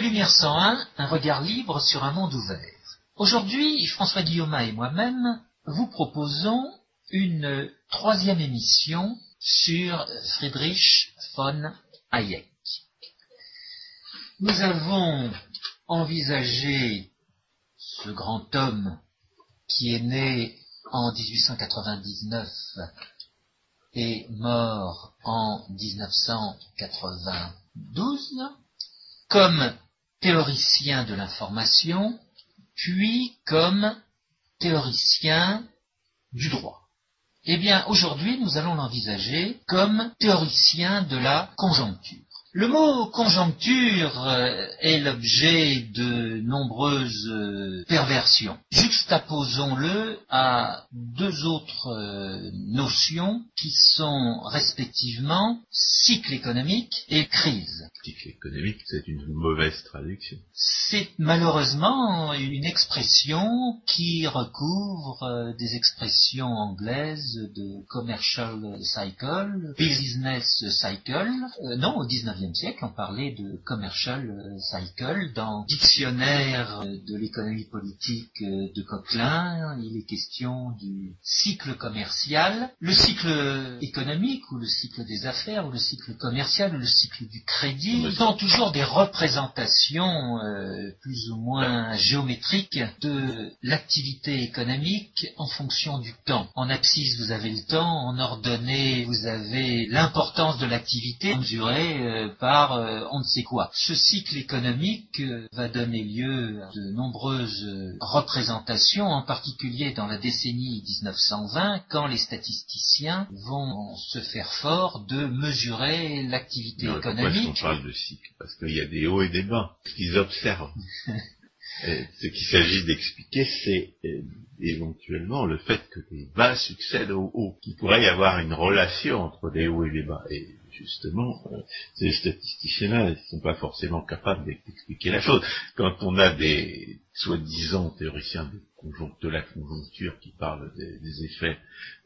Lumière 101, un regard libre sur un monde ouvert. Aujourd'hui, François Guillaume et moi-même vous proposons une troisième émission sur Friedrich von Hayek. Nous avons envisagé ce grand homme qui est né en 1899 et mort en 1992 comme théoricien de l'information, puis comme théoricien du droit. Eh bien, aujourd'hui, nous allons l'envisager comme théoricien de la conjoncture. Le mot conjoncture euh, est l'objet de nombreuses euh, perversions. Juxtaposons-le à deux autres euh, notions qui sont respectivement cycle économique et crise. Cycle économique, c'est une mauvaise traduction. C'est malheureusement une expression qui recouvre des expressions anglaises de commercial cycle, business cycle, non, au 19 siècle, on parlait de commercial euh, cycle. Dans Dictionnaire euh, de l'économie politique euh, de Coquelin, il est question du cycle commercial. Le cycle économique, ou le cycle des affaires, ou le cycle commercial, ou le cycle du crédit, sont toujours des représentations plus ou moins géométriques de l'activité économique en fonction du temps. En abscisse, vous avez le temps, en ordonnée, vous avez l'importance de l'activité mesurée par euh, on ne sait quoi. Ce cycle économique euh, va donner lieu à de nombreuses euh, représentations, en particulier dans la décennie 1920, quand les statisticiens vont se faire fort de mesurer l'activité économique. On parle de cycle? Parce qu'il y a des hauts et des bas. Ce qu'ils observent. ce qu'il s'agit d'expliquer, c'est éventuellement le fait que les bas succèdent aux hauts, qu'il pourrait y avoir une relation entre les hauts et les bas. Et justement, euh, ces statisticiens-là ne sont pas forcément capables d'expliquer la chose. Quand on a des soi-disant théoriciens de, la conjoncture qui parlent des, effets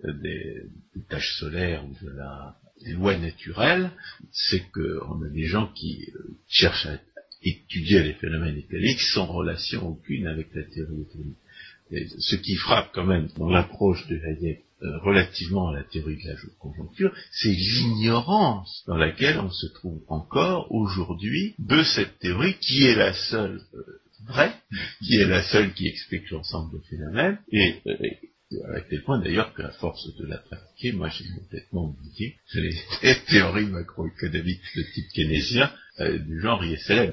euh, des, tâches solaires ou de la des lois naturelles, c'est qu'on a des gens qui euh, cherchent à étudier les phénomènes économiques sans relation aucune avec la théorie. Et ce qui frappe quand même dans l'approche de Hayek euh, relativement à la théorie de la conjoncture, c'est l'ignorance dans laquelle on se trouve encore aujourd'hui de cette théorie qui est la seule euh, vraie, qui est la seule qui explique l'ensemble des phénomènes, et, euh, à quel point d'ailleurs qu'à force de la pratiquer, moi j'ai complètement oublié que les, théories macroéconomiques de type keynésien du genre ISLM,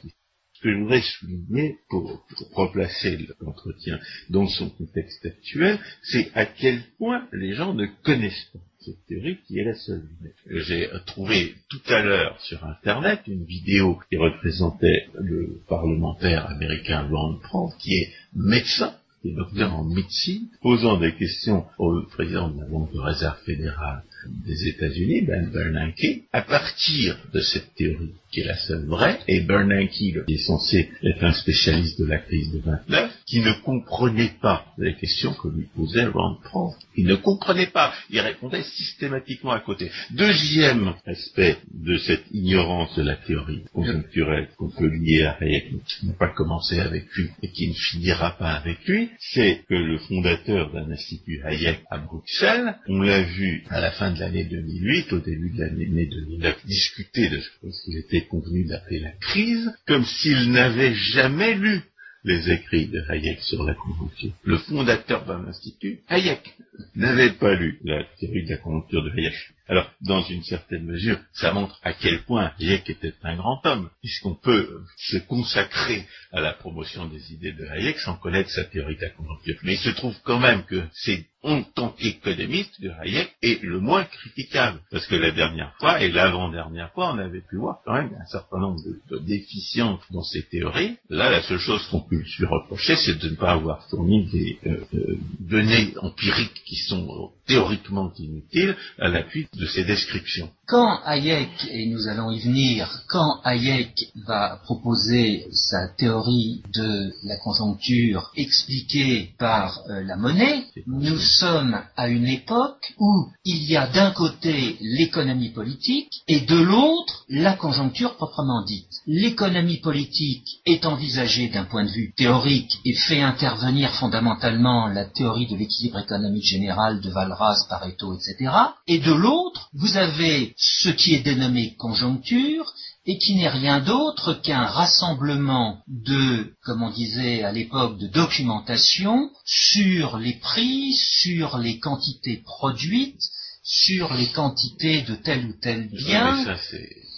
ce que je voudrais souligner pour, replacer l'entretien dans son contexte actuel, c'est à quel point les gens ne connaissent pas cette théorie qui est la seule. J'ai trouvé tout à l'heure sur Internet une vidéo qui représentait le parlementaire américain Ron Paul, qui est médecin, qui est docteur en médecine, posant des questions au président de la Banque de réserve fédérale des États-Unis, Ben Bernanke, à partir de cette théorie qui est la seule vraie, et Bernanke, qui est censé être un spécialiste de la crise de 29, qui ne comprenait pas les questions que lui posait Ron Paul. Il ne comprenait pas, il répondait systématiquement à côté. Deuxième aspect de cette ignorance de la théorie conjoncturelle qu'on peut lier à Hayek, qui n'a pas commencé avec lui et qui ne finira pas avec lui, c'est que le fondateur d'un institut Hayek à Bruxelles, on l'a vu à la fin de l'année 2008, au début de l'année 2009, discuter de ce qu'il était convenu d'appeler la crise, comme s'il n'avait jamais lu les écrits de Hayek sur la conjoncture. Le fondateur d'un institut, Hayek, n'avait pas lu la théorie de la conjoncture de Hayek. Alors, dans une certaine mesure, ça montre à quel point Hayek était un grand homme, puisqu'on peut se consacrer à la promotion des idées de Hayek sans connaître sa théorie de la conjoncture. Mais il se trouve quand même que c'est en tant qu'économiste de Hayek est le moins critiquable. Parce que la dernière fois et l'avant-dernière fois, on avait pu voir quand même un certain nombre de, déficiences dans ses théories. Là, la seule chose qu'on peut lui reprocher, c'est de ne pas avoir fourni des euh, euh, données empiriques qui sont théoriquement inutiles à l'appui de ces descriptions. Quand Hayek, et nous allons y venir, quand Hayek va proposer sa théorie de la conjoncture expliquée par euh, la monnaie, nous sommes à une époque où il y a d'un côté l'économie politique et de l'autre la conjoncture proprement dite. L'économie politique est envisagée d'un point de vue théorique et fait intervenir fondamentalement la théorie de l'équilibre économique général de Valras, Pareto, etc. Et de l'autre, vous avez ce qui est dénommé conjoncture et qui n'est rien d'autre qu'un rassemblement de, comme on disait à l'époque, de documentation sur les prix, sur les quantités produites, sur les quantités de tel ou tel bien. Mais ça,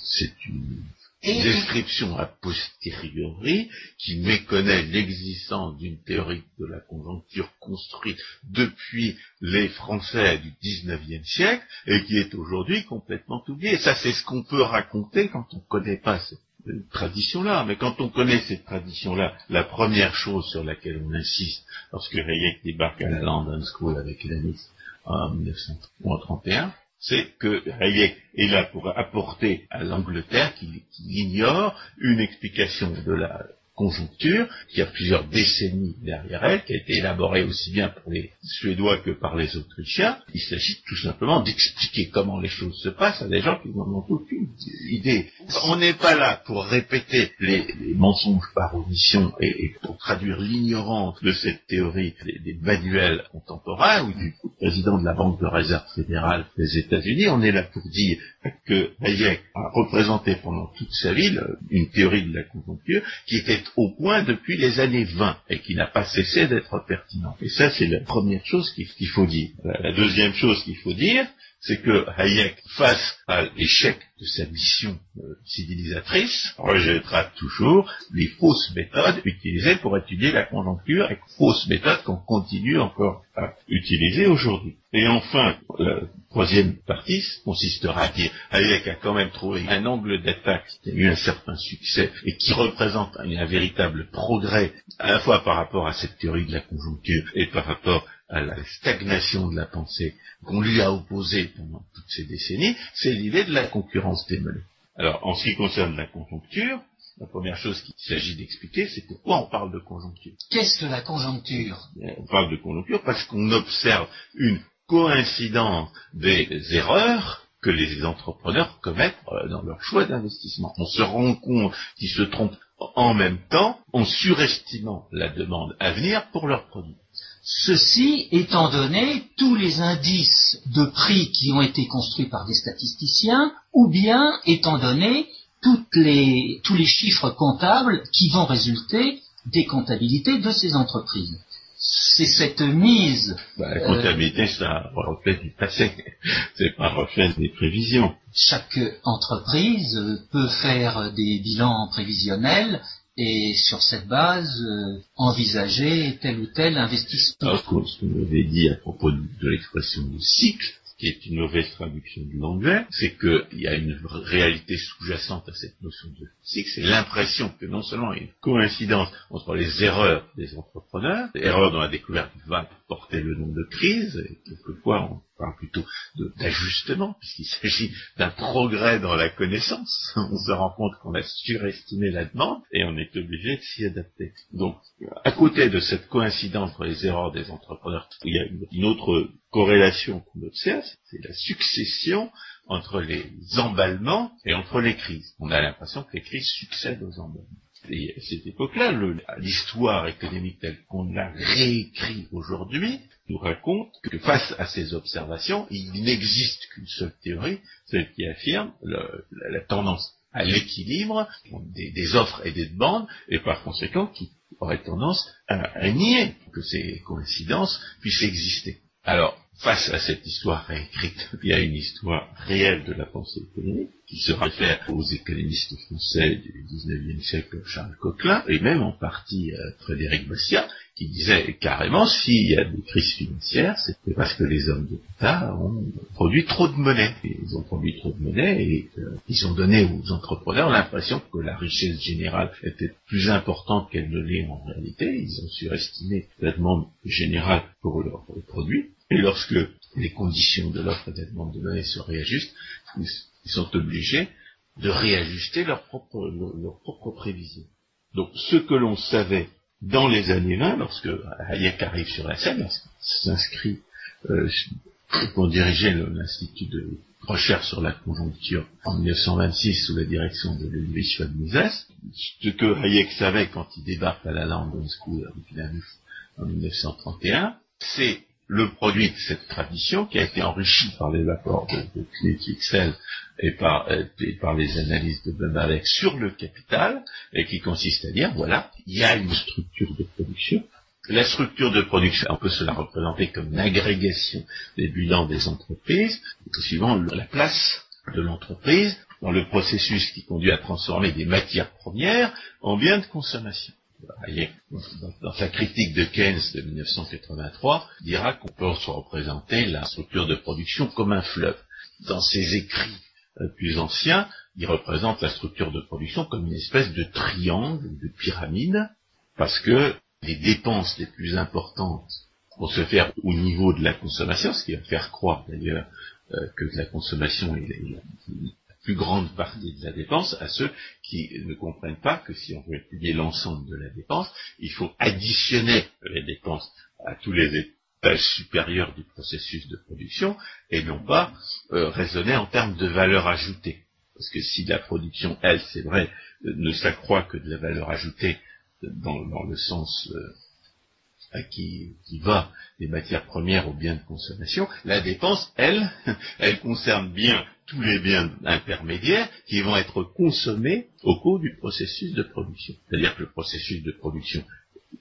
c'est une description a posteriori qui méconnaît l'existence d'une théorie de la conjoncture construite depuis les Français du XIXe siècle et qui est aujourd'hui complètement oubliée. Ça, c'est ce qu'on peut raconter quand on ne connaît pas cette tradition-là. Mais quand on connaît cette tradition-là, la première chose sur laquelle on insiste lorsque Hayek débarque à la London School avec Lennis en 1931, c'est que Hayek est là pour apporter à l'Angleterre, qui, ignore, une explication de la conjoncture, qui a plusieurs décennies derrière elle, qui a été élaborée aussi bien pour les Suédois que par les Autrichiens. Il s'agit tout simplement d'expliquer comment les choses se passent à des gens qui n'en ont aucune idée. On n'est pas là pour répéter les, mensonges par omission et, pour traduire l'ignorance de cette théorie des, manuels contemporains ou du président de la Banque de réserve fédérale des États-Unis. On est là pour dire que Hayek a représenté pendant toute sa vie une théorie de la conjoncture qui était au point depuis les années 20 et qui n'a pas cessé d'être pertinente. Et ça, c'est la première chose qu'il faut dire. La deuxième chose qu'il faut dire, c'est que Hayek, face à l'échec de sa mission euh, civilisatrice, rejettera toujours les fausses méthodes utilisées pour étudier la conjoncture et fausses méthodes qu'on continue encore à utiliser aujourd'hui. Et enfin, la troisième partie consistera à dire Hayek a quand même trouvé un angle d'attaque qui a eu un certain succès et qui représente un, un véritable progrès à la fois par rapport à cette théorie de la conjoncture et par rapport à la stagnation de la pensée qu'on lui a opposée pendant toutes ces décennies, c'est l'idée de la concurrence des monnaies. Alors, en ce qui concerne la conjoncture, la première chose qu'il s'agit d'expliquer, c'est pourquoi on parle de conjoncture. Qu'est-ce que la conjoncture? On parle de conjoncture parce qu'on observe une coïncidence des erreurs que les entrepreneurs commettent euh, dans leur choix d'investissement. On se rend compte qu'ils se trompent en même temps en surestimant la demande à venir pour leurs produits. Ceci étant donné tous les indices de prix qui ont été construits par des statisticiens, ou bien étant donné toutes les, tous les chiffres comptables qui vont résulter des comptabilités de ces entreprises. C'est cette mise. Bah, la comptabilité, c'est un reflet du passé, c'est pas un reflet des prévisions. Chaque entreprise peut faire des bilans prévisionnels et sur cette base euh, envisager tel ou tel investissement. Alors, ce que vous avez dit à propos de l'expression de cycle, qui est une mauvaise traduction du l'anglais, c'est qu'il y a une réalité sous-jacente à cette notion de cycle, c'est l'impression que non seulement il y a une coïncidence entre les erreurs des entrepreneurs, erreurs dans la découverte va porter le nom de crise, et quelquefois on parle plutôt d'ajustement, puisqu'il s'agit d'un progrès dans la connaissance. On se rend compte qu'on a surestimé la demande et on est obligé de s'y adapter. Donc, à côté de cette coïncidence entre les erreurs des entrepreneurs, il y a une autre corrélation qu'on observe, c'est la succession entre les emballements et entre les crises. On a l'impression que les crises succèdent aux emballements. Et à cette époque-là, l'histoire économique telle qu'on l'a réécrit aujourd'hui nous raconte que face à ces observations, il n'existe qu'une seule théorie, celle qui affirme la, tendance à l'équilibre des, offres et des demandes, et par conséquent qui aurait tendance à, nier que ces coïncidences puissent exister. Face à cette histoire réécrite, il y a une histoire réelle de la pensée économique qui se réfère aux économistes français du XIXe siècle, Charles Coquelin, et même en partie à Frédéric Bastiat, qui disait carrément s'il y a des crises financières, c'est parce que les hommes d'État ont produit trop de monnaie. Ils ont produit trop de monnaie et euh, ils ont donné aux entrepreneurs l'impression que la richesse générale était plus importante qu'elle ne l'est en réalité. Ils ont surestimé la demande générale pour leurs produits. Et lorsque les conditions de l'offre et de la demande de monnaie se réajustent, Ils sont obligés de réajuster leurs propres leur propre prévisions. Donc ce que l'on savait dans les années 20, lorsque Hayek arrive sur la scène, s'inscrit euh, pour diriger l'Institut de recherche sur la conjoncture en 1926 sous la direction de Ludwig von ce que Hayek savait quand il débarque à la London School en 1931, c'est le produit de cette tradition qui a été enrichi par les apports de, de Knut et par, euh, et par les analyses de Benalek sur le capital, et qui consiste à dire, voilà, il y a une structure de production. La structure de production, on peut se la représenter comme une agrégation des bilans des entreprises, suivant la place de l'entreprise dans le processus qui conduit à transformer des matières premières en biens de consommation dans sa critique de Keynes de 1983, dira qu'on peut se représenter la structure de production comme un fleuve. Dans ses écrits euh, plus anciens, il représente la structure de production comme une espèce de triangle, de pyramide, parce que les dépenses les plus importantes vont se faire au niveau de la consommation, ce qui va faire croire d'ailleurs euh, que la consommation est, plus grande partie de la dépense à ceux qui ne comprennent pas que si on veut étudier l'ensemble de la dépense, il faut additionner les dépenses à tous les étages supérieurs du processus de production et non pas euh, raisonner en termes de valeur ajoutée. Parce que si la production, elle, c'est vrai, ne s'accroît que de la valeur ajoutée dans, le sens euh, qui, qui, va des matières premières aux biens de consommation, la dépense, elle, elle concerne bien tous les biens intermédiaires qui vont être consommés au cours du processus de production. C'est-à-dire que le processus de production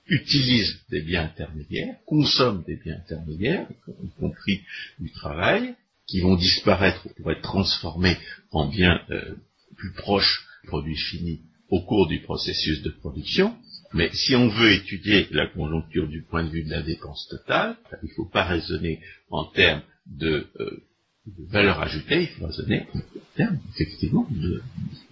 utilise des biens intermédiaires, consomme des biens intermédiaires, y compris du travail, qui vont disparaître pour être transformés en biens euh, plus proches du produit fini au cours du processus de production. Mais si on veut étudier la conjoncture du point de vue de la dépense totale, il ne faut pas raisonner en termes de euh, de valeur ajoutée, il faut raisonner en termes, effectivement, de,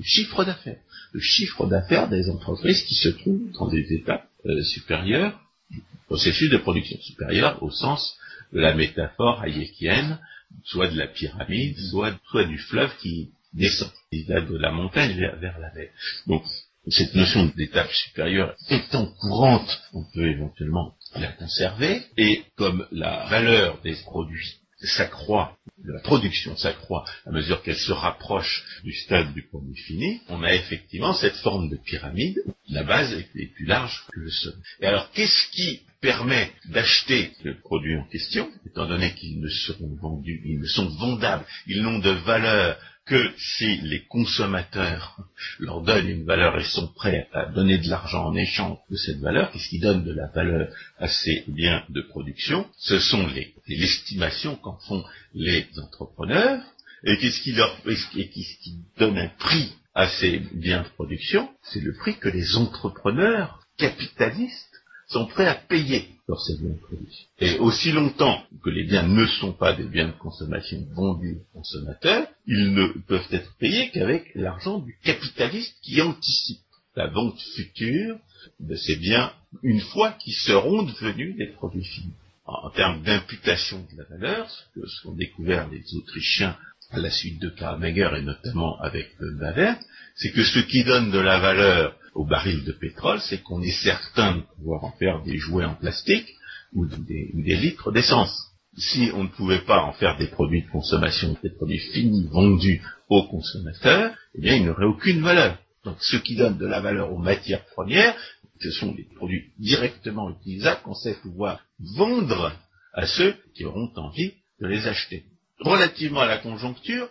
chiffre d'affaires. Le chiffre d'affaires des entreprises qui se trouvent dans des étapes euh, supérieures du processus de production, supérieures au sens de la métaphore hayekienne, soit de la pyramide, soit, soit du fleuve qui descend, va de la montagne vers, la mer. Donc, cette notion d'étape supérieure étant courante, on peut éventuellement la conserver, et comme la valeur des produits s'accroît, la production s'accroît à mesure qu'elle se rapproche du stade du produit fini, on a effectivement cette forme de pyramide, la base est plus large que le sommet. Et alors, qu'est-ce qui permet d'acheter le produit en question, étant donné qu'ils ne seront vendus, ils ne sont vendables, ils n'ont de valeur que si les consommateurs leur donnent une valeur et sont prêts à donner de l'argent en échange de cette valeur, qu'est-ce qui donne de la valeur à ces biens de production Ce sont les, l'estimations qu'en font les entrepreneurs, et et qu'est-ce qui donne un prix à ces biens de production C'est le prix que les entrepreneurs capitalistes sont prêts à payer pour ces biens de production. Et aussi longtemps que les biens ne sont pas des biens de consommation vendus aux consommateurs, ils ne peuvent être payés qu'avec l'argent du capitaliste qui anticipe la vente future de ces biens une fois qu'ils seront devenus des produits finis. En, termes d'imputation de la valeur, ce qu'ont découvert les Autrichiens à la suite de Karmager et notamment avec Baver, c'est que ce qui donne de la valeur au baril de pétrole, c'est qu'on est certain de pouvoir en faire des jouets en plastique ou des, litres d'essence. Si on ne pouvait pas en faire des produits de consommation, des produits finis vendus aux consommateurs, eh bien, il n'aurait aucune valeur. Donc, ce qui donne de la valeur aux matières premières, ce sont des produits directement utilisables qu'on sait pouvoir vendre à ceux qui auront envie de les acheter. Relativement à la conjoncture,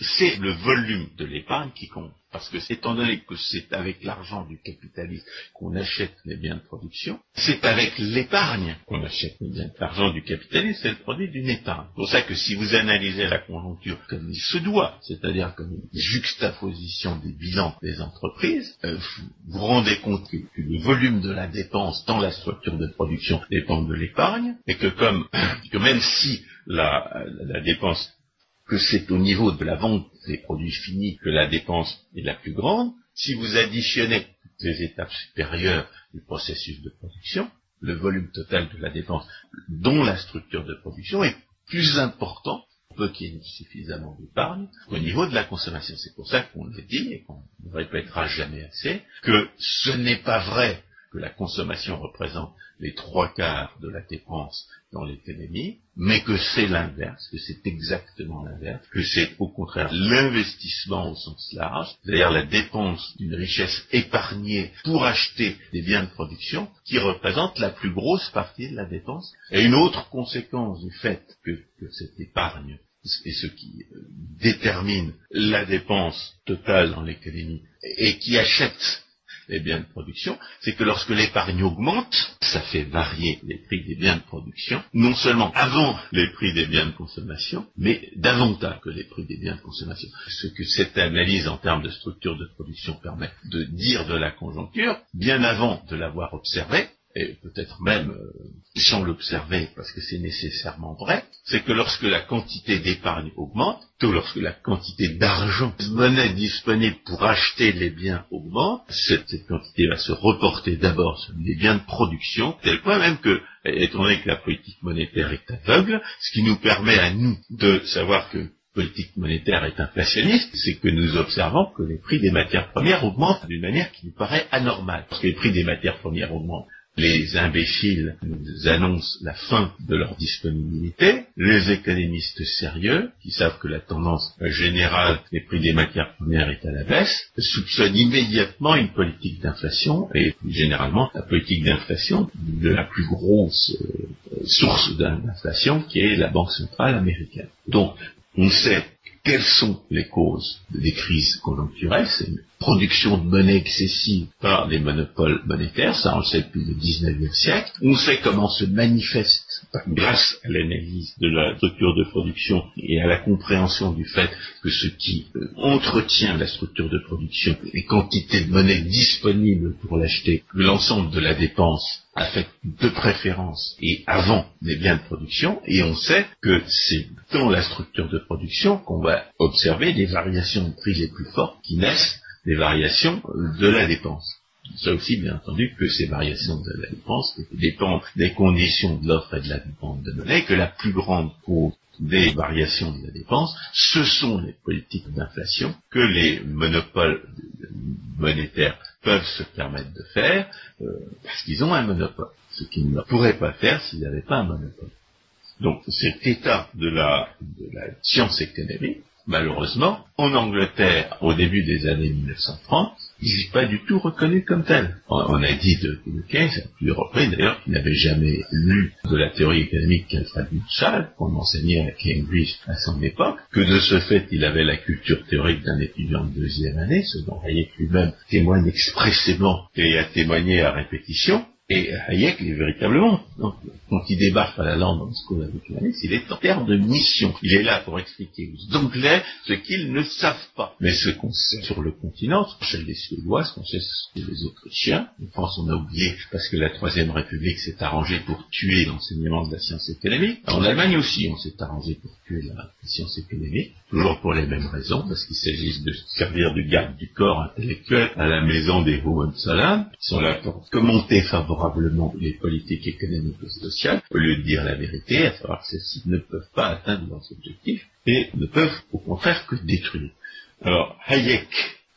c'est le volume de l'épargne qui compte. Parce que, étant donné que c'est avec l'argent du capitalisme qu'on achète les biens de production, c'est avec l'épargne qu'on achète les biens. L'argent du capitalisme, c'est le produit d'une épargne. C'est pour ça que si vous analysez la conjoncture comme il se doit, c'est-à-dire comme une juxtaposition des bilans des entreprises, euh, vous vous rendez compte que, le volume de la dépense dans la structure de production dépend de l'épargne, et que comme, que même si la dépense que c'est au niveau de la vente des produits finis que la dépense est la plus grande. Si vous additionnez toutes les étapes supérieures du processus de production, le volume total de la dépense, dont la structure de production, est plus important peu qu'il y ait suffisamment d'épargne, au niveau de la consommation. C'est pour ça qu'on le dit et qu'on ne répétera jamais assez, que ce n'est pas vrai que la consommation représente les trois quarts de la dépense dans l'économie, mais que c'est l'inverse, que c'est exactement l'inverse, que c'est au contraire l'investissement au sens large, c'est-à-dire la dépense d'une richesse épargnée pour acheter des biens de production, qui représente la plus grosse partie de la dépense. Et une autre conséquence du fait que, cette épargne est ce qui euh, détermine la dépense totale dans l'économie et qui achète les biens de production, c'est que lorsque l'épargne augmente, ça fait varier les prix des biens de production, non seulement avant les prix des biens de consommation, mais davantage que les prix des biens de consommation. Ce que cette analyse en termes de structure de production permet de dire de la conjoncture, bien avant de l'avoir observée, et peut-être même euh, sans l'observer parce que c'est nécessairement vrai, c'est que lorsque la quantité d'épargne augmente, tout lorsque la quantité d'argent, de monnaie disponible pour acheter les biens augmente, cette, quantité va se reporter d'abord sur les biens de production, tel point même que, étant donné que la politique monétaire est aveugle, ce qui nous permet à nous de savoir que politique monétaire est inflationniste, c'est que nous observons que les prix des matières premières augmentent d'une manière qui nous paraît anormale. Parce que les prix des matières premières augmentent les imbéciles nous annoncent la fin de leur disponibilité. Les économistes sérieux, qui savent que la tendance générale des prix des matières premières est à la baisse, soupçonnent immédiatement une politique d'inflation et généralement la politique d'inflation de la plus grosse euh, source d'inflation qui est la Banque centrale américaine. Donc, on sait quelles sont les causes des crises conjoncturelles? C'est une production de monnaie excessive par les monopoles monétaires, ça on le sait depuis le 19e siècle. On sait comment se manifeste grâce à l'analyse de la structure de production et à la compréhension du fait que ce qui euh, entretient la structure de production, les quantités de monnaie disponibles pour l'acheter, l'ensemble de la dépense affecte de préférence et avant les biens de production, et on sait que c'est dans la structure de production qu'on va observer les variations de prix les plus fortes qui naissent des variations de la dépense. Ça aussi, bien entendu, que ces variations de la dépense dépendent des conditions de l'offre et de la demande de monnaie, que la plus grande cause des variations de la dépense, ce sont les politiques d'inflation que les monopoles monétaires peuvent se permettre de faire euh, parce qu'ils ont un monopole, ce qu'ils ne pourraient pas faire s'ils n'avaient pas un monopole. Donc cet état de la, de la science économique, malheureusement, en Angleterre, au début des années 1930, il n'est pas du tout reconnu comme tel. On, a dit de, Keynes, à plusieurs reprises d'ailleurs, qu'il n'avait jamais lu de la théorie économique qu'Alfred Marshall, qu'on enseignait à Cambridge à son époque, que de ce fait il avait la culture théorique d'un étudiant de deuxième année, ce dont Hayek lui-même témoigne expressément et a témoigné à répétition, et Hayek est véritablement, donc, quand il débarque à la London School of Economics, il est en termes de mission. Il est là pour expliquer aux Anglais ce qu'ils ne savent pas. Mais ce qu'on sait sur le continent, chez les Suédois, ce qu'on sait sur les Autrichiens, en France on a oublié parce que la Troisième République s'est arrangée pour tuer l'enseignement de la science économique. En Allemagne aussi, on s'est arrangé pour tuer la science économique, toujours pour les mêmes raisons, parce qu'il s'agit de servir de garde du corps intellectuel à la maison des Hohenzollern, qui sont là pour commenter favorablement les politiques économiques et sociales, au lieu de dire la vérité, à savoir que celles-ci ne peuvent pas atteindre leurs objectifs et ne peuvent au contraire que détruire. Alors Hayek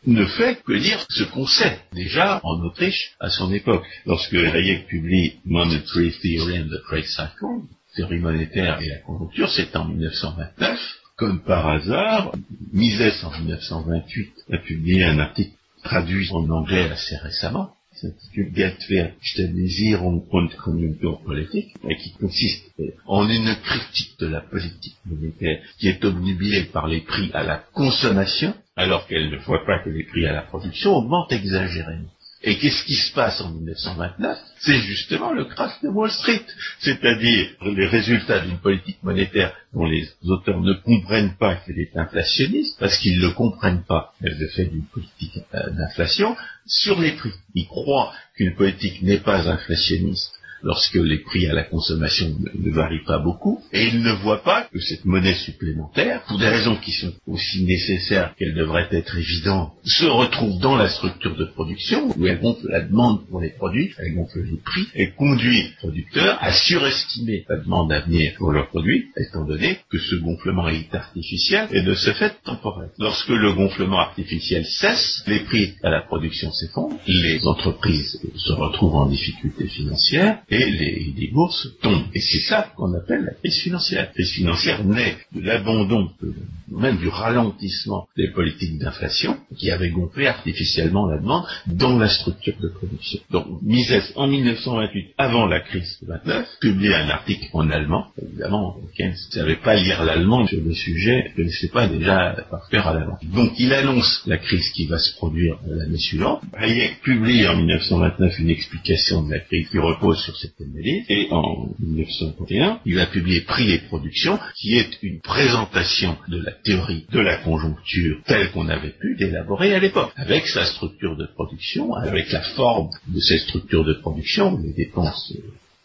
ne fait que dire ce qu'on sait déjà en Autriche à son époque. Lorsque Hayek publie Monetary Theory and the Trade Cycle, théorie monétaire et la conjoncture, c'est en 1929. Comme par hasard, Mises en 1928 a publié un article traduit en anglais assez récemment, s'intitule Geldwertstabilisierung und Konjunkturpolitik, qui consiste en une critique de la politique monétaire qui est obnubilée par les prix à la consommation, alors qu'elle ne voit pas que les prix à la production augmentent exagérément. Et qu'est-ce qui se passe en 1929 C'est justement le crash de Wall Street, c'est-à-dire les résultats d'une politique monétaire dont les auteurs ne comprennent pas qu'elle est inflationniste, parce qu'ils ne comprennent pas. Le fait d'une politique euh, d'inflation, sur les prix. Ils croient qu'une politique n'est pas inflationniste lorsque les prix à la consommation ne, varient pas beaucoup, et il ne voit pas que cette monnaie supplémentaire, pour des raisons qui sont aussi nécessaires qu'elles devraient être évidentes, se retrouve dans la structure de production, où elle gonfle la demande pour les produits, elle gonfle les prix, et conduit les producteurs à surestimer la demande à venir pour leurs produits, étant donné que ce gonflement est artificiel et de ce fait temporaire. Lorsque le gonflement artificiel cesse, les prix à la production s'effondrent, les entreprises se retrouvent en difficulté financière et les, bourses tombent. Et c'est ça qu'on appelle la crise financière. La crise financière naît de l'abandon, même du ralentissement des politiques d'inflation qui avaient gonflé artificiellement la demande dans la structure de production. Donc Mises, en 1928, avant la crise de 29, publie un article en allemand. Évidemment, Keynes ne savait pas lire l'allemand sur le sujet, ne sait pas déjà par cœur à l'avant. Donc il annonce la crise qui va se produire l'année suivante. Hayek publie en 1929 une explication de la crise qui repose sur cette analyse, et en 1931, il va publier Prix et production, qui est une présentation de la théorie de la conjoncture telle qu'on avait pu l'élaborer à l'époque, avec sa structure de production, avec la forme de cette structure de production, les dépenses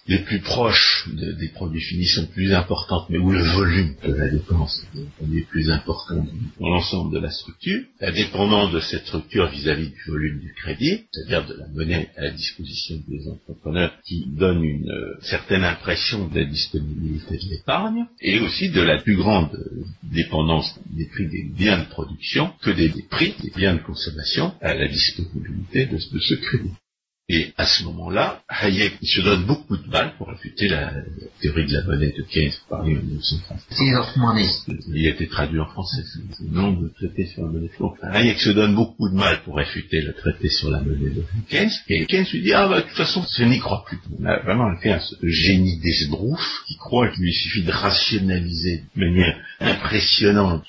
les plus proches des produits finis sont plus importantes, mais où le volume de la dépense est plus important dans l'ensemble de la structure, la dépendance de cette structure vis-à-vis du volume du crédit, c'est-à-dire de la monnaie à la disposition des entrepreneurs qui donne une euh, certaine impression de la disponibilité de l'épargne, et aussi de la plus grande dépendance des prix des biens de production que des, prix des biens de consommation à la disponibilité de ce crédit. Et à ce moment-là, Hayek se donne beaucoup de mal pour réfuter la, théorie de la monnaie de Keynes par en 1930. Il a été traduit en français, c'est le nom de traité sur la monnaie. Donc, Hayek se donne beaucoup de mal pour réfuter le traité sur la monnaie de Keynes, et Keynes lui dit, ah bah, de toute façon, je n'y crois plus. On a vraiment affaire à ce génie d'esbrouf qui croit qu'il lui suffit de rationaliser de manière impressionnante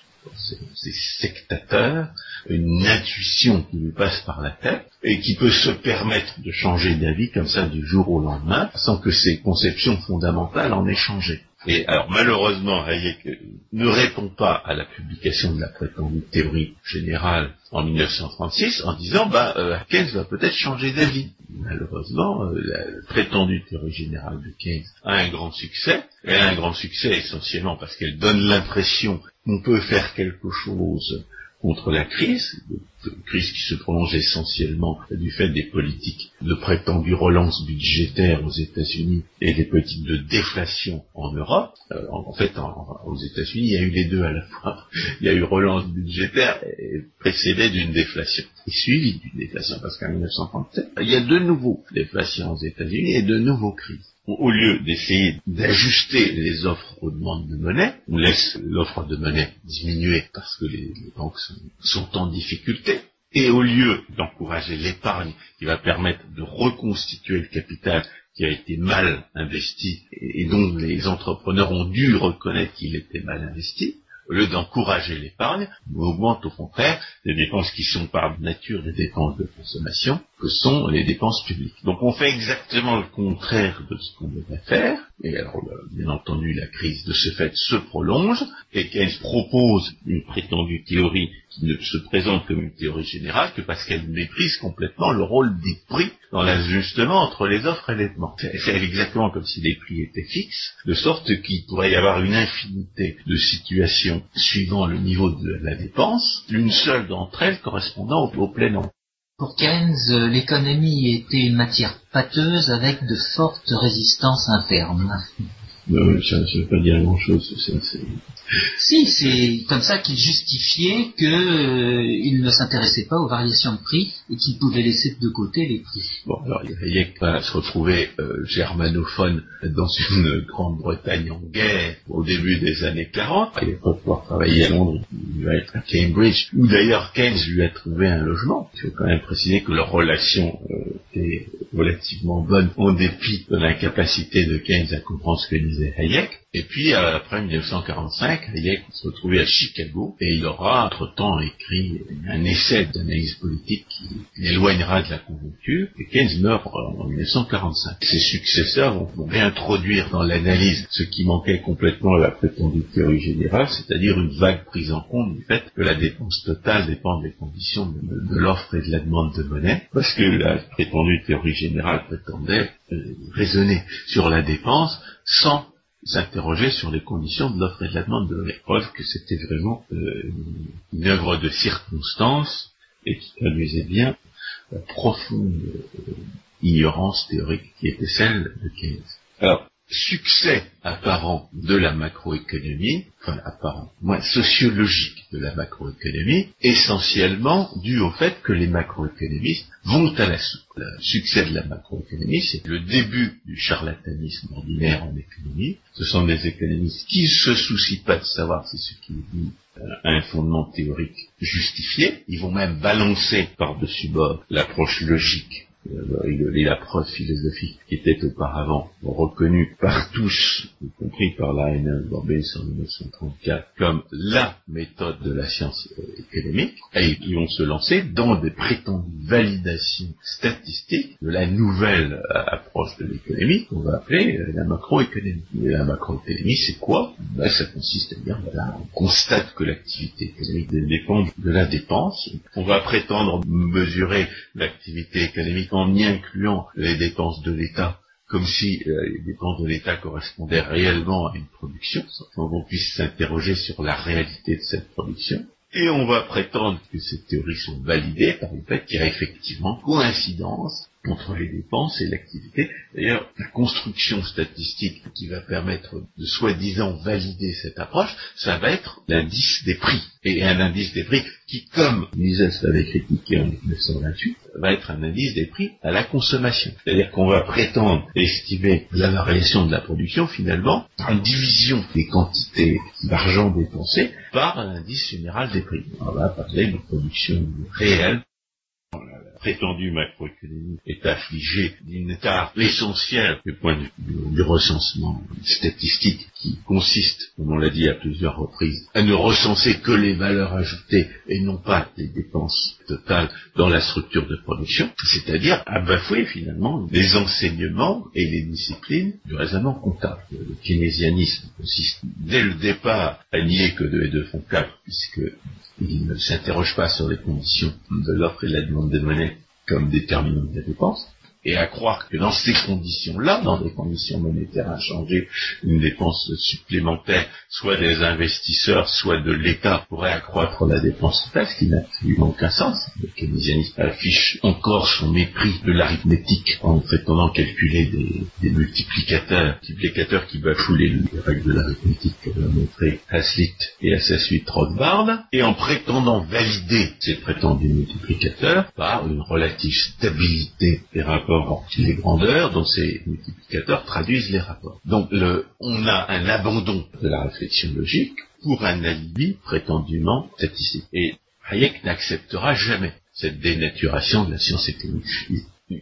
ces sectateurs, une intuition qui lui passe par la tête et qui peut se permettre de changer d'avis comme ça du jour au lendemain sans que ses conceptions fondamentales en aient changé. Et alors malheureusement, Hayek ne répond pas à la publication de la prétendue théorie générale en 1936 en disant bah euh, Keynes va peut-être changer d'avis. Malheureusement, euh, la prétendue théorie générale de Keynes a un grand succès. Elle a un grand succès essentiellement parce qu'elle donne l'impression qu'on peut faire quelque chose contre la crise, crise qui se prolonge essentiellement du fait des politiques de prétendue relance budgétaire aux États-Unis et des politiques de déflation en Europe. Euh, en, fait, aux États-Unis, il y a eu les deux à la fois. Il y a eu relance budgétaire précédée d'une déflation et suivie d'une déflation, parce qu'en 1937, il y a de nouveaux déflations aux États-Unis et de nouveaux crises au lieu d'essayer d'ajuster les offres aux demandes de monnaie, on laisse l'offre de monnaie diminuer parce que les, banques sont, en difficulté, et au lieu d'encourager l'épargne qui va permettre de reconstituer le capital qui a été mal investi et dont les entrepreneurs ont dû reconnaître qu'il était mal investi, au lieu d'encourager l'épargne, on augmente au contraire les dépenses qui sont par nature des dépenses de consommation, que sont les dépenses publiques. Donc on fait exactement le contraire de ce qu'on devrait faire, et alors bien entendu la crise de ce fait se prolonge, et Keynes propose une prétendue théorie ne se présente comme une théorie générale que parce qu'elle méprise complètement le rôle des prix dans l'ajustement entre les offres et les demandes. C'est exactement comme si les prix étaient fixes, de sorte qu'il pourrait y avoir une infinité de situations suivant le niveau de la dépense, l'une seule d'entre elles correspondant au, plein emploi. Pour Keynes, l'économie était une matière pâteuse avec de fortes résistances internes. Ça ne veut pas dire grand-chose. Si, c'est comme ça qu'il justifiait qu'il euh, ne s'intéressait pas aux variations de prix et qu'il pouvait laisser de côté les prix. Bon, alors Hayek va se retrouver euh, germanophone dans une Grande-Bretagne en guerre au début des années 40. Il va pouvoir travailler à Londres, il va être à Cambridge, où d'ailleurs Keynes lui a trouvé un logement. Il faut quand même préciser que leur relation euh, est relativement bonne en dépit de l'incapacité de Keynes à comprendre ce que disait Hayek. Et puis, après 1945, Hayek se retrouvait à Chicago et il aura, entre-temps, écrit un essai d'analyse politique qui l'éloignera de la conjoncture et Keynes meurt en 1945. Ses successeurs vont réintroduire dans l'analyse ce qui manquait complètement à la prétendue théorie générale, c'est-à-dire une vague prise en compte du fait que la dépense totale dépend des conditions de, l'offre et de la demande de monnaie, parce que la prétendue théorie générale prétendait euh, raisonner sur la dépense sans s'interroger sur les conditions de l'offre et de la demande de l'épreuve, que c'était vraiment euh, une œuvre de circonstance et qui traduisait bien la profonde euh, ignorance théorique qui était celle de Keynes. Succès apparent de la macroéconomie, enfin apparent, moins sociologique de la macroéconomie, essentiellement dû au fait que les macroéconomistes vont à la soupe. Le succès de la macroéconomie, c'est le début du charlatanisme ordinaire en économie. Ce sont des économistes qui ne se soucient pas de savoir si ce qu'ils disent a un fondement théorique justifié. Ils vont même balancer par-dessus bord l'approche logique et la preuve philosophique qui était auparavant reconnue par tous, y compris par la Borbès en 1934, comme la méthode de la science euh, économique, et ils vont se lancer dans des prétendues validations statistiques de la nouvelle euh, approche de l'économie qu'on va appeler euh, la macroéconomie. La macroéconomie, c'est quoi? Ben, Ça consiste à dire, voilà, on constate que l'activité économique dépend de la dépense. On va prétendre mesurer l'activité économique en y incluant les dépenses de l'État comme si euh, les dépenses de l'État correspondaient réellement à une production, sans qu'on puisse s'interroger sur la réalité de cette production. Et on va prétendre que ces théories sont validées par le fait qu'il y a effectivement coïncidence entre les dépenses et l'activité. D'ailleurs, la construction statistique qui va permettre de soi-disant valider cette approche, ça va être l'indice des prix. Et un indice des prix qui, comme Mises l'avait critiqué en 1928, va être un indice des prix à la consommation. C'est-à-dire qu'on va prétendre estimer la variation de la production finalement en division des quantités d'argent dépensées par un indice général des prix. On va parler de production réelle prétendue macroéconomie est affligée d'une état essentiel du point de vue du recensement statistique qui consiste, comme on l'a dit à plusieurs reprises, à ne recenser que les valeurs ajoutées et non pas les dépenses totales dans la structure de production, c'est-à-dire à bafouer finalement les enseignements et les disciplines du raisonnement comptable. Le keynésianisme consiste dès le départ à nier que 2 et 2 font 4, puisqu'il ne s'interroge pas sur les conditions de l'offre et de la demande de monnaie comme déterminant de la et à croire que dans ces conditions-là, dans des conditions monétaires inchangées, une dépense supplémentaire, soit des investisseurs, soit de l'État, pourrait accroître la dépense totale, ce qui n'a absolument aucun sens. Le keynésianisme affiche encore son mépris de l'arithmétique en prétendant calculer des, multiplicateurs, multiplicateurs qui bafouent les, règles de l'arithmétique, comme l'a montré Hazlitt et à sa suite Rothbard, et en prétendant valider ces prétendus multiplicateurs par une relative stabilité des rapports les grandeurs dont ces multiplicateurs traduisent les rapports. Donc on a un abandon de la réflexion logique pour un alibi prétendument statistique. Et Hayek n'acceptera jamais cette dénaturation de la science économique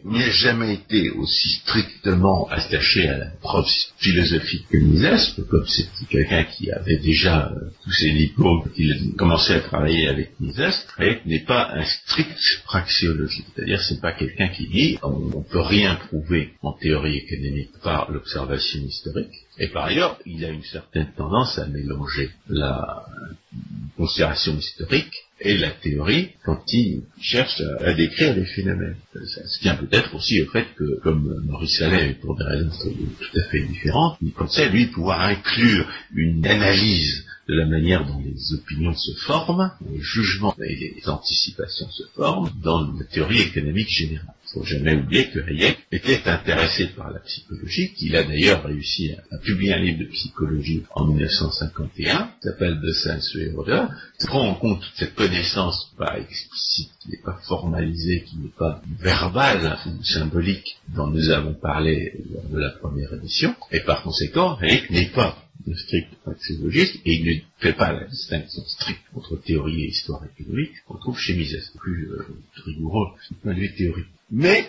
n'a jamais été aussi strictement attaché à la preuve philosophique que Mises, comme c'est quelqu'un qui avait déjà euh, tous ses diplômes, a commencé à travailler avec Mises, et n'est pas un strict praxiologiste. C'est-à-dire, c'est pas quelqu'un qui dit on ne peut rien prouver en théorie économique par l'observation historique. Et par ailleurs, il a une certaine tendance à mélanger la considération historique et la théorie quand il cherche à, décrire les phénomènes. Ça se tient peut-être aussi au fait que, comme Maurice Allais, pour des raisons tout à fait différentes, il pensait, lui, pouvoir inclure une analyse de la manière dont les opinions se forment, les jugements et les anticipations se forment dans la théorie économique générale. Faut jamais oublier que Hayek était intéressé par la psychologie, qu'il a d'ailleurs réussi à, publier un livre de psychologie en 1951, qui s'appelle De Sens et qui prend en compte cette connaissance pas explicite, qui n'est pas formalisée, qui n'est pas verbale symbolique dont nous avons parlé lors de la première émission, et par conséquent, Hayek n'est pas un strict praxéologiste, et il ne fait pas la distinction stricte entre théorie et histoire économique qu'on trouve chez Mises, plus euh, rigoureux du point de vue théorique. Mais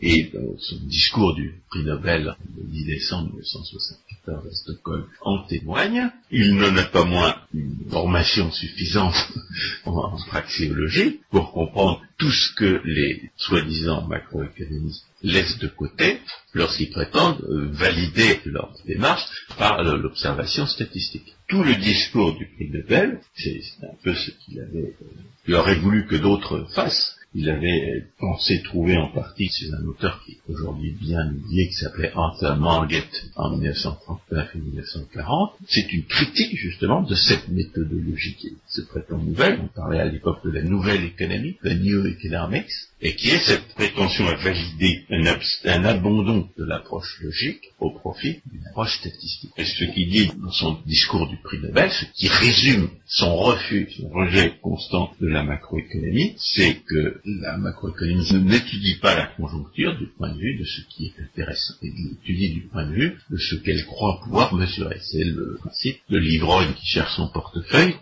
et dans son discours du prix Nobel le 10 décembre 1974 à Stockholm en témoigne. Il n'en a pas moins une formation suffisante en praxéologie pour comprendre tout ce que les soi-disant macroéconomistes laissent de côté lorsqu'ils prétendent valider leur démarche par l'observation statistique. Tout le discours du prix Nobel, c'est un peu ce qu'il avait, il aurait voulu que d'autres fassent, il avait pensé trouver en partie chez un auteur qui est aujourd'hui bien oublié, qui s'appelait Arthur Marget en 1939 et 1940. C'est une critique justement de cette méthodologie qui se prétend nouvelle. On parlait à l'époque de la nouvelle économie, la New Economics, et qui est cette prétention à valider un, abandon de l'approche logique au profit d'une approche statistique? Et ce qu'il dit dans son discours du prix Nobel, ce qui résume son refus, son rejet constant de la macroéconomie, c'est que la macroéconomie n'étudie pas la conjoncture du point de vue de ce qui est intéressant, et l'étudie du point de vue de ce qu'elle croit pouvoir mesurer. C'est le principe de l'ivrogne qui cherche son portefeuille,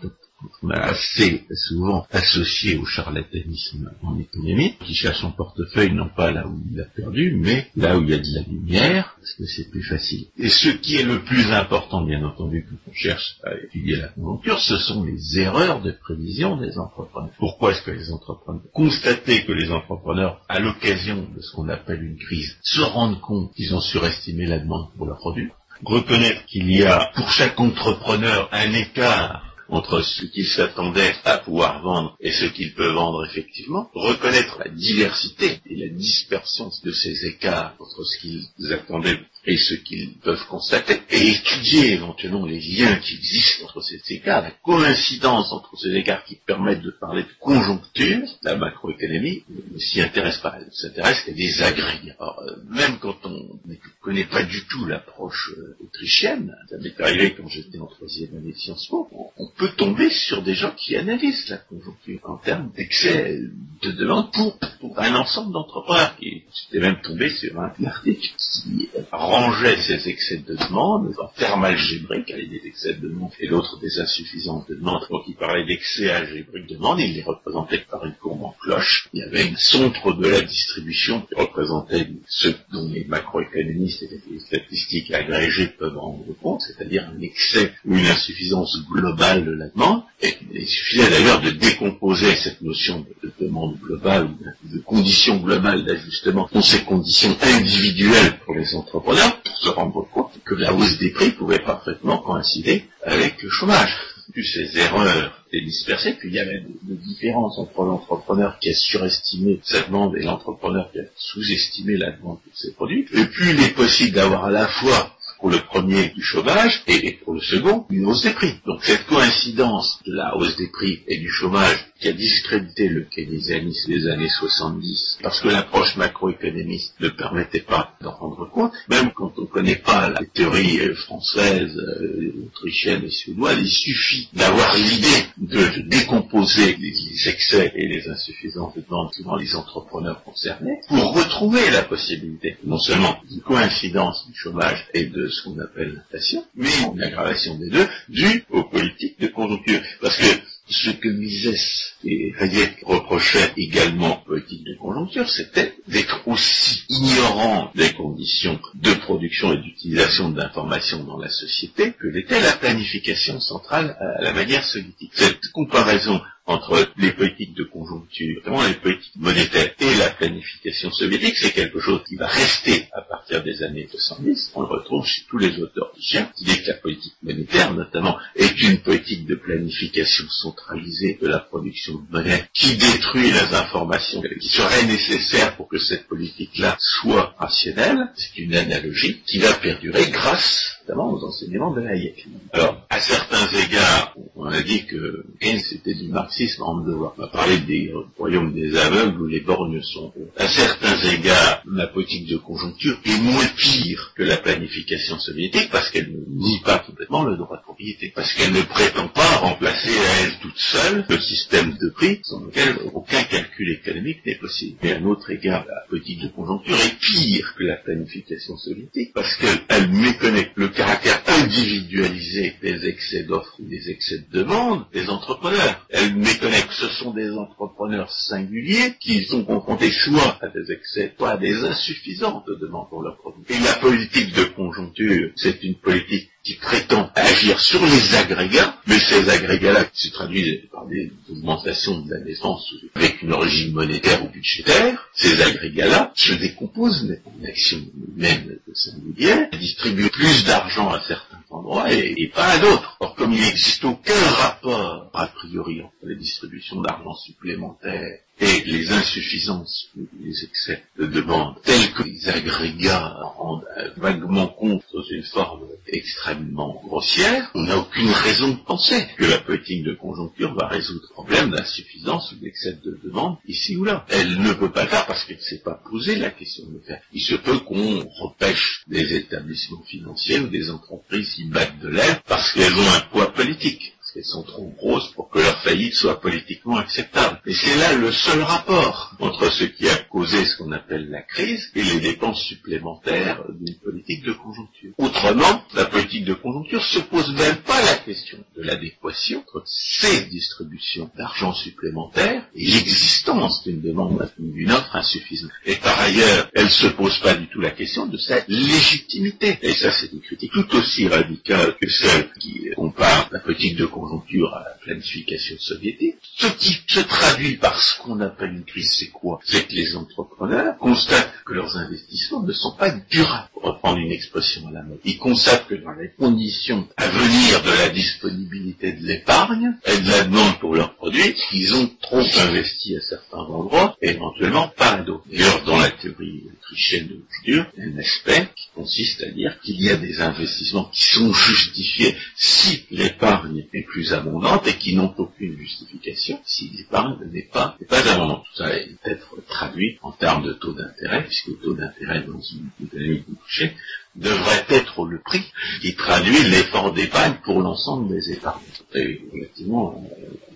on a assez souvent associé au charlatanisme en économie, qui cherche son portefeuille non pas là où il a perdu, mais là où il y a de la lumière, parce que c'est plus facile. Et ce qui est le plus important, bien entendu, quand on cherche à étudier la conjoncture, ce sont les erreurs de prévision des entrepreneurs. Pourquoi est-ce que les entrepreneurs constater que les entrepreneurs, à l'occasion de ce qu'on appelle une crise, se rendent compte qu'ils ont surestimé la demande pour leurs produits, reconnaître qu'il y a pour chaque entrepreneur un écart entre ce qu'ils s'attendaient à pouvoir vendre et ce qu'ils peuvent vendre effectivement, reconnaître la diversité et la dispersion de ces écarts entre ce qu'ils attendaient et ce qu'ils peuvent constater, et étudier éventuellement les liens qui existent entre ces écarts, la coïncidence entre ces écarts qui permettent de parler de conjoncture, la macroéconomie ne s'y intéresse pas, elle s'intéresse qu'à des agrégats. Euh, même quand on ne connaît pas du tout l'approche euh, autrichienne, ça m'est arrivé quand j'étais en troisième année de Sciences Po, on, on, peut tomber sur des gens qui analysent la conjoncture en termes d'excès de demande pour, pour un ensemble d'entrepreneurs, qui c'était même tombé sur un article qui rangeait ces excès de demande en termes algébriques, avait des excès de demande et l'autre des insuffisances de demande. Donc il parlait d'excès algébriques de demande, il les représentait par une courbe en cloche. Il y avait une centre de la distribution qui représentait ce dont les macroéconomistes et les statistiques agrégées peuvent rendre compte, c'est-à-dire un excès ou une insuffisance globale de la demande. Et il suffisait d'ailleurs de décomposer cette notion de, de demande globale ou de, conditions globales d'ajustement dans ces conditions individuelles pour les entrepreneurs pour se rendre compte que la hausse des prix pouvait parfaitement coïncider avec le chômage. Plus ces erreurs étaient dispersées, puis il y avait des différences entre l'entrepreneur qui a surestimé sa demande et l'entrepreneur qui a sous-estimé la demande de ses produits. Et puis il est possible d'avoir à la fois pour le premier du chômage et pour le second une hausse des prix. Donc cette coïncidence de la hausse des prix et du chômage qui a discrédité le keynésianisme des années 70 parce que l'approche macroéconomiste ne permettait pas d'en rendre compte, même quand on ne connaît pas la théorie française, euh, autrichienne et suédoise, il suffit d'avoir l'idée de décomposer les excès et les insuffisances demande dans les entrepreneurs concernés pour retrouver la possibilité non seulement d'une coïncidence du chômage et de ce qu'on appelle l'inflation, mais une aggravation des deux, due aux politiques de conjoncture. Parce que ce que Mises et Hayek reprochaient également aux politiques de conjoncture, c'était d'être aussi ignorant des conditions de production et d'utilisation d'informations dans la société que l'était la planification centrale à la manière soviétique. Cette comparaison entre les politiques de conjoncture, notamment les politiques monétaires et la planification soviétique, c'est quelque chose qui va rester à partir des années 70. On le retrouve chez tous les auteurs autrichiens qui disent que la politique monétaire, notamment, est une politique de planification centralisée de la production de monnaie qui détruit les informations qui seraient nécessaires pour que cette politique-là soit rationnelle. C'est une analogie qui va perdurer grâce notamment aux enseignements de Hayek. Alors, à certains égards, on a dit que Keynes était du marxisme en devoir. On a parlé des royaumes des aveugles où les borgnes sont. À certains égards, la politique de conjoncture est moins pire que la planification soviétique parce qu'elle ne nie pas complètement le droit de propriété, parce qu'elle ne prétend pas remplacer à elle toute seule le système de prix sans lequel aucun calcul économique n'est possible. Et à un autre égard, la politique de conjoncture est pire que la planification soviétique parce qu'elle méconnaît le caractère individualisé des excès d'offres ou des excès de demande des entrepreneurs. Elle méconnaît que ce sont des entrepreneurs singuliers qui sont confrontés soit à des excès, soit à des insuffisances de demande pour leurs produits. Et la politique de conjoncture, c'est une politique qui prétend agir sur les agrégats, mais ces agrégats-là qui se traduisent par des augmentations de la défense avec une origine monétaire ou budgétaire, ces agrégats-là se décomposent, en action même de singulière, distribuent plus d'argent à certains endroits et pas à d'autres. Comme il n'existe aucun rapport, a priori, entre la distribution d'argent supplémentaire et les insuffisances, les excès de demande, tels que les agrégats rendent vaguement compte dans une forme extrêmement grossière, on n'a aucune raison de penser que la politique de conjoncture va résoudre le problème d'insuffisance ou d'excès de demande ici ou là. Elle ne peut pas le faire parce qu'elle ne s'est pas posé la question de le faire. Il se peut qu'on repêche des établissements financiers ou des entreprises qui battent de l'air parce qu'elles ont un poids politique elles sont trop grosses pour que leur faillite soit politiquement acceptable. Et c'est là le seul rapport entre ce qui a causé ce qu'on appelle la crise et les dépenses supplémentaires d'une politique de conjoncture. Autrement, la politique de conjoncture se pose même pas la question de l'adéquation entre ces distributions d'argent supplémentaire et l'existence d'une demande d'une offre insuffisante. Et par ailleurs, elle se pose pas du tout la question de sa légitimité. Et ça, c'est une critique tout aussi radicale que celle qui compare la politique de conjoncture conjoncture à la planification soviétique. Ce qui se traduit par ce qu'on appelle une crise, c'est quoi? C'est que les entrepreneurs constatent que leurs investissements ne sont pas durables, pour reprendre une expression à la mode. Ils constatent que dans les conditions à venir de la disponibilité de l'épargne et de la demande pour leurs produits, ils ont trop investi à certains endroits et éventuellement pas à d'autres. D'ailleurs, dans la théorie autrichienne de a un aspect qui consiste à dire qu'il y a des investissements qui sont justifiés si l'épargne est plus abondantes et qui n'ont aucune justification si l'épargne n'est pas, pas abondante. Tout ça est être traduit en termes de taux d'intérêt, puisque le taux d'intérêt dans une économie de marché devrait être le prix qui traduit l'effort d'épargne pour l'ensemble des épargnants. Et relativement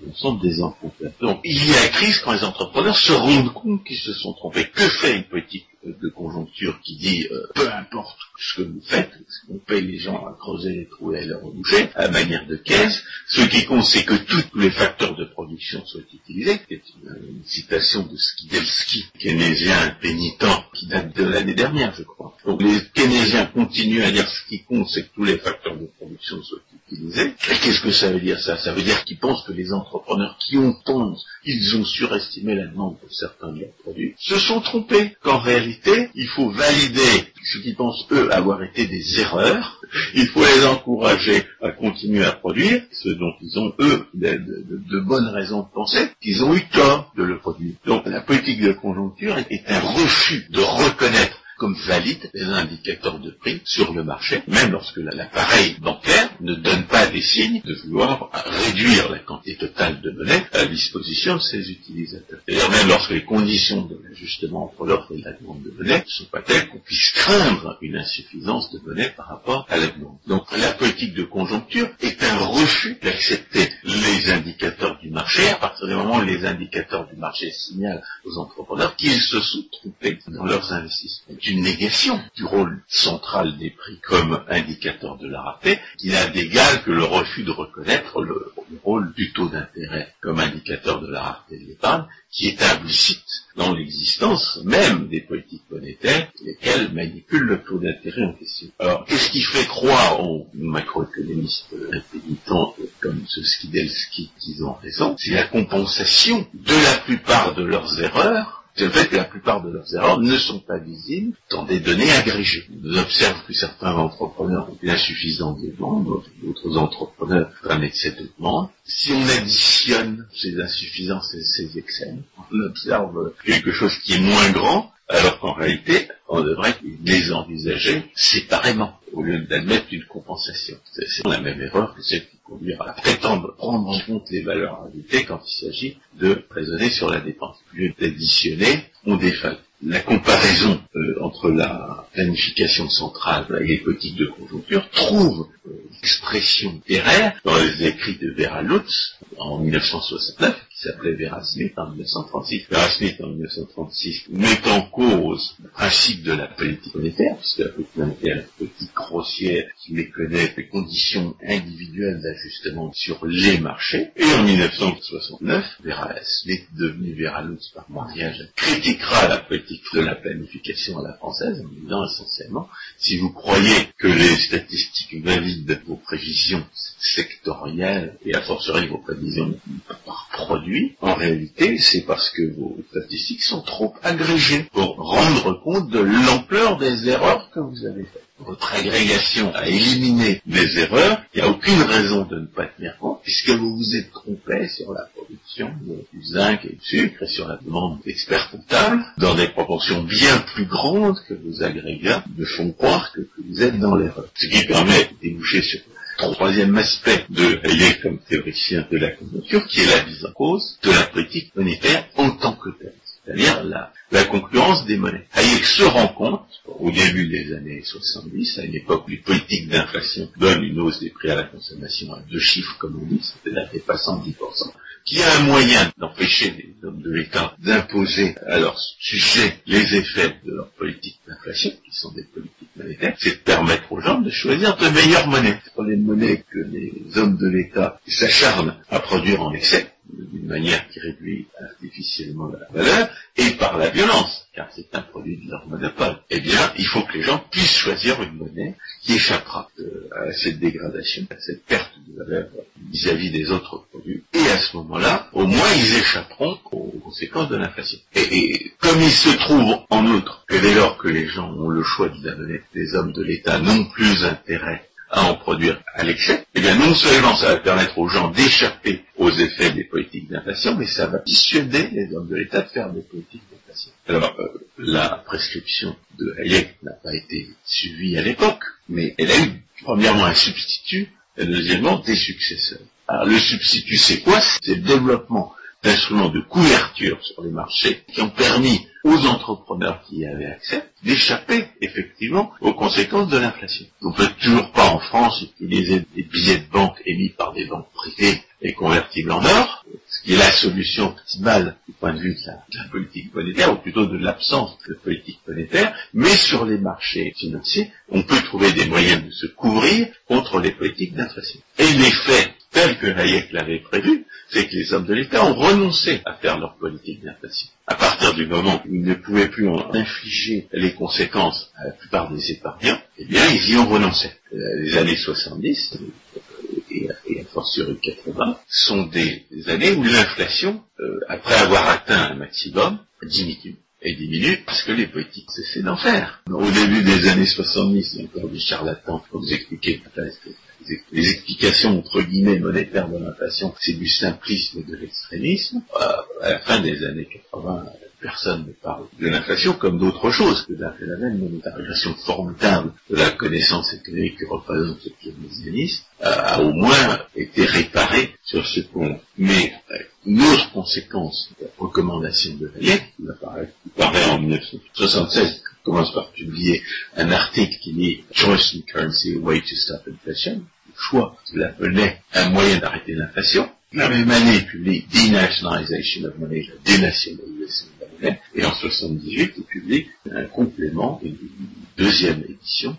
l'ensemble des emprunteurs. Donc il y a crise quand les entrepreneurs se rendent compte qu'ils se sont trompés. Que fait une politique de conjoncture qui dit euh, peu importe ce que vous faites, on paye les gens à creuser les trous et à les reboucher, à manière de caisse, ce qui compte c'est que tous les facteurs de production soient utilisés. C'est une, une, citation de Skidelsky, keynésien pénitent, qui date de l'année dernière, je crois. Donc les keynésiens continuent à dire ce qui compte c'est que tous les facteurs de production soient utilisés. Et qu'est-ce que ça veut dire ça? Ça veut dire qu'ils pensent que les entrepreneurs qui ont pensé qu'ils ont surestimé la demande pour certains de leurs produits se sont trompés, qu'en réalité, il faut valider ce qu'ils pensent eux avoir été des erreurs, il faut les encourager à continuer à produire ce dont ils ont eux de, de, de bonnes raisons de penser qu'ils ont eu tort de le produire. Donc la politique de conjoncture est un refus de reconnaître comme valide les indicateurs de prix sur le marché, même lorsque l'appareil bancaire ne donne pas des signes de vouloir réduire la quantité totale de monnaie à disposition de ses utilisateurs. D'ailleurs, même lorsque les conditions de l'ajustement entre l'offre et la demande de monnaie ne sont pas telles qu'on puisse craindre une insuffisance de monnaie par rapport à la demande. Donc la politique de conjoncture est un refus d'accepter les indicateurs du marché à partir du moment où les indicateurs du marché signalent aux entrepreneurs qu'ils se sont trompés dans leurs investissements une négation du rôle central des prix comme indicateur de la rareté, qui n'a d'égal que le refus de reconnaître le, le rôle du taux d'intérêt comme indicateur de la rareté de l'épargne, qui est implicite dans l'existence même des politiques monétaires, lesquelles manipulent le taux d'intérêt en question. Alors, qu'est-ce qui fait croire aux macroéconomistes impénitents comme ce Skidelsky qu'ils ont raison? C'est la compensation de la plupart de leurs erreurs c'est le fait que la plupart de leurs erreurs ne sont pas visibles dans des données agrégées. On observe que certains entrepreneurs ont une insuffisance de demande, d'autres entrepreneurs un excès de demande. Si on additionne ces insuffisances et ces excès, on observe quelque chose qui est moins grand, alors qu'en réalité, on devrait les envisager séparément, au lieu d'admettre une compensation. C'est la même erreur que celle qui conduit à prétendre prendre en compte les valeurs ajoutées quand il s'agit de raisonner sur la dépense. Au lieu d'additionner, on défale. La comparaison euh, entre la planification centrale et les politiques de conjoncture trouve euh, expression littéraire dans les écrits de Vera Lutz en 1969, qui s'appelait Vera Smith en 1936. Vera Smith en 1936 met en cause le principe de la politique monétaire, puisque la politique monétaire est une politique grossière qui méconnaît les conditions individuelles d'ajustement sur les marchés. Et en 1969, Vera Smith, devenue Vera Lutz par mariage, critiquera la politique de la planification à la française en disant essentiellement, si vous croyez que les statistiques valident vos prévisions sectorielles et a fortiori vos prévisions par produit, en réalité, c'est parce que vos statistiques sont trop agrégées pour rendre compte de l'ampleur des erreurs que vous avez faites. Votre agrégation a éliminé des erreurs, il n'y a aucune raison de ne pas tenir compte, puisque vous vous êtes trompé sur la production du zinc et du sucre et sur la demande d'experts comptables, dans des proportions bien plus grandes que vos agrégats me font croire que vous êtes dans l'erreur. Ce qui permet de déboucher sur troisième aspect de Hayek comme théoricien de la conjoncture, qui est la mise en cause de la politique monétaire en tant que telle, c'est-à-dire la, concurrence des monnaies. Hayek se rend compte, au début des années 70, à une époque où les politiques d'inflation donnent une hausse des prix à la consommation à deux chiffres, comme on dit, c'est-à-dire dépassant 10%, qu'il y a un moyen d'empêcher les hommes de l'État d'imposer à leur sujet les effets de leur politique d'inflation, qui sont des politiques c'est de permettre aux gens de choisir de meilleures monnaies. Ce les monnaies que les hommes de l'État s'acharnent à produire en excès, d'une manière qui réduit artificiellement la valeur, et par la violence, car c'est un produit de leur monopole. Eh bien, il faut que les gens puissent choisir une monnaie qui échappera euh, à cette dégradation, à cette perte de valeur vis-à-vis des autres produits. Et à ce moment-là, au moins, ils échapperont aux conséquences de l'inflation. Et, et, comme il se trouve, en outre, que dès lors que les gens ont le choix de la monnaie, les hommes de l'État n'ont plus intérêt à en produire à l'excès, eh bien non seulement ça va permettre aux gens d'échapper aux effets des politiques d'inflation, mais ça va dissuader les hommes de l'État de faire des politiques d'inflation. Alors, euh, la prescription de Hayek n'a pas été suivie à l'époque, mais elle a eu premièrement un substitut, et deuxièmement des successeurs. Alors le substitut c'est quoi? C'est le développement d'instruments de couverture sur les marchés qui ont permis aux entrepreneurs qui y avaient accès d'échapper effectivement aux conséquences de l'inflation. On ne peut toujours pas en France utiliser des billets de banque émis par des banques privées et convertibles en or, ce qui est la solution optimale du point de vue de la, politique monétaire, ou plutôt de l'absence de politique monétaire, mais sur les marchés financiers, on peut trouver des moyens de se couvrir contre les politiques d'inflation. Et l'effet tel que Hayek l'avait prévu, c'est que les hommes de l'État ont renoncé à faire leur politique d'inflation. À partir du moment où ils ne pouvaient plus en infliger les conséquences à la plupart des épargnants, eh bien, ils y ont renoncé. Les années 70 et, et à fortiori 80 sont des, années où l'inflation, euh, après avoir atteint un maximum, diminue et diminue parce que les politiques cessaient d'en faire. Au début des années 70, il y a encore des charlatans pour vous expliquer les explications entre guillemets monétaires de l'inflation, c'est du simplisme et de l'extrémisme. Euh, à la fin des années 80, personne ne parle de l'inflation comme d'autre chose que d'un phénomène monétarisation formidable de la connaissance économique que représente le keynesianisme a au moins été réparé sur ce point. Mais euh, une autre conséquence de la recommandation de Hayek, qui apparaît, en 1976, commence par publier un article qui dit Choice in Currency, a Way to Stop Inflation, choix la monnaie, un moyen d'arrêter l'inflation. La même année, il publie Denationalization of Money, la dénationalisation de la monnaie, et en 78, il publie un complément, une deuxième édition,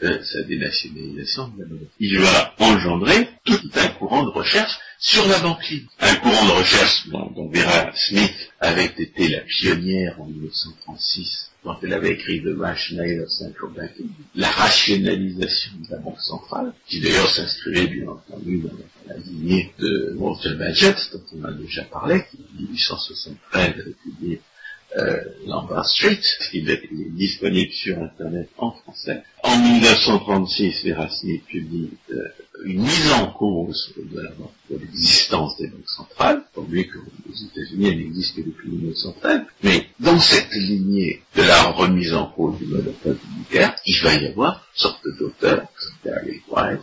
de sa dénationalisation de la monnaie. Il va engendrer tout un courant de recherche sur la banque libre. Un courant de recherche dont, dont Vera Smith avait été la pionnière en 1936 quand elle avait écrit of Central Banking, la rationalisation de la Banque centrale, qui d'ailleurs s'inscrivait bien entendu dans la, lignée de Walter Bagehot, dont on a déjà parlé, qui en 1873 avait publié euh, Lombard Street, il est, disponible sur Internet en français. En 1936, Vera Smith publie euh, une mise en cause de de l'existence des banques centrales, lui qu'aux États-Unis, elle n'existe que depuis 1913, mais dans cette lignée de la remise en cause du monopole bancaire, il va y avoir sorte d'auteurs, Barry White,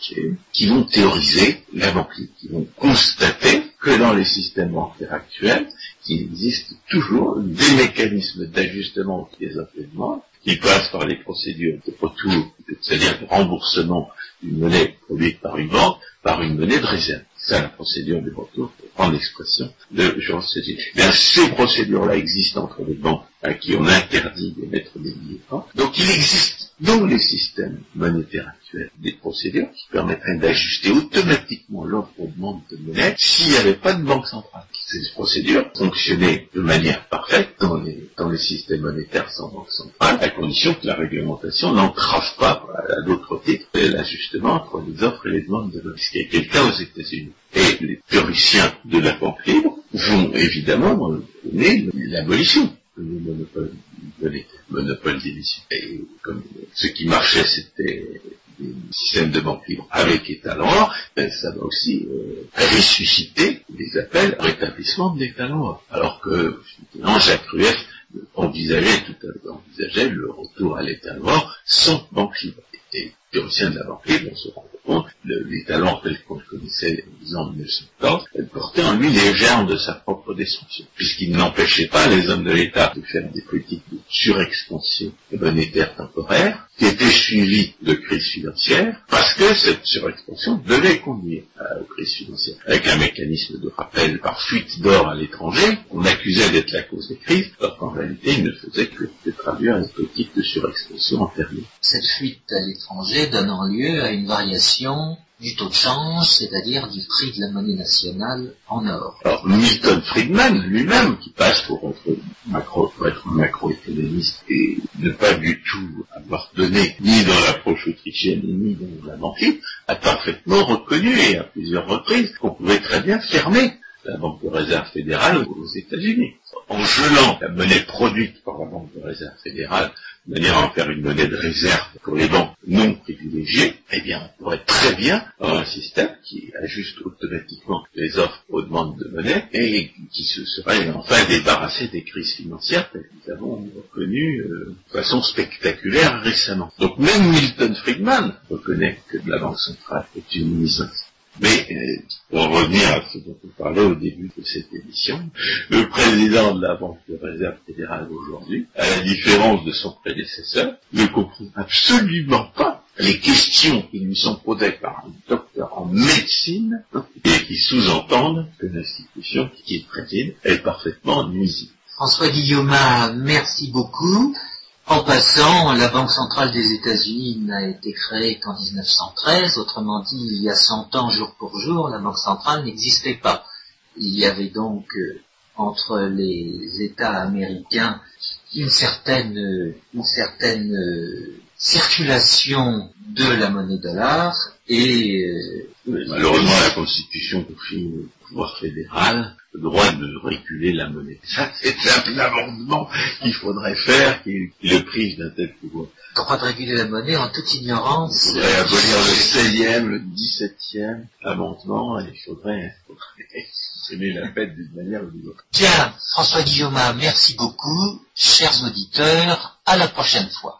Phil qui vont théoriser la banque qui vont constater que dans les systèmes bancaires actuels, il existe toujours des mécanismes d'ajustement des entraînements qui passent par les procédures de retour, c'est-à-dire de remboursement d'une monnaie produite par une banque, par une monnaie de réserve. C'est la procédure du retour, pour prendre l'expression de Jean Cécile. Bien, ces procédures-là existent entre les banques à qui on interdit d'émettre des billets Donc il existe dans les systèmes monétaires actuels des procédures qui permettraient d'ajuster automatiquement l'offre aux demandes de monnaie s'il n'y avait pas de banque centrale. Ces procédures fonctionnaient de manière parfaite dans les, systèmes monétaires sans banque centrale, à condition que la réglementation n'entrave pas à d'autres titres l'ajustement entre les offres et les demandes de monnaie. Ce qui le cas aux États-Unis. Et les théoriciens de la banque libre vont évidemment donner l'abolition de monopole d'émission. Et comme ce qui marchait, c'était des systèmes de banque libre avec étalon ben, ça va aussi euh, ressusciter des appels au rétablissement de l'étalon Alors que, finalement, Jacques Rueff envisageait tout à l'heure, envisageait le retour à l'étalon sans banque libre. Et théoriciens de la banque libre, on se rend compte, l'étalon tel qu'on le connaissait en 1914, elle portait en lui les germes de sa propre destruction, puisqu'il n'empêchait pas les hommes de l'État de faire des politiques de surexpansion monétaire temporaire, qui étaient suivies de crises financières, parce que cette surexpansion devait conduire aux crises financières, avec un mécanisme de rappel par fuite d'or à l'étranger, on accusait d'être la cause des crises, alors qu'en réalité il ne faisait que, de traduire une politique de surexpansion antérieure. Cette fuite à l'étranger donnant lieu à une variation du taux de change, c'est-à-dire du prix de la monnaie nationale en or. Alors Milton Friedman lui-même, qui passe pour être, macro, être macroéconomiste et ne pas du tout avoir donné ni dans l'approche autrichienne ni dans la banquier, a parfaitement reconnu et à plusieurs reprises qu'on pouvait très bien fermer la Banque de réserve fédérale aux États-Unis. En gelant la monnaie produite par la Banque de réserve fédérale de manière à en faire une monnaie de réserve pour les banques non privilégiées, eh bien, on pourrait très bien avoir un système qui ajuste automatiquement les offres aux demandes de monnaie et qui se serait enfin débarrassé des crises financières que nous avons reconnues euh, de façon spectaculaire récemment. Donc même Milton Friedman reconnaît que la Banque centrale est une mise mais euh, pour revenir à ce dont on parlait au début de cette émission, le président de la Banque de réserve fédérale aujourd'hui, à la différence de son prédécesseur, ne comprend absolument pas les questions qui lui sont posées par un docteur en médecine et qui sous-entendent que l'institution qui préside est parfaitement nuisible. François Guillaume, merci beaucoup. En passant, la Banque centrale des États-Unis n'a été créée qu'en 1913, autrement dit, il y a 100 ans, jour pour jour, la Banque centrale n'existait pas. Il y avait donc euh, entre les États américains une certaine, une certaine euh, circulation de la monnaie dollar et euh, malheureusement la Constitution confie au pouvoir fédéral le droit de réguler la monnaie. Ça, c'est un amendement qu'il faudrait faire, qui, le prive d'un tel pouvoir. Droit de réguler la monnaie en toute ignorance. Il faudrait abolir le 16e, le 17e amendement, et il faudrait, aimer la fête d'une manière ou d'une autre. Bien, François Guillaume, merci beaucoup. Chers auditeurs, à la prochaine fois.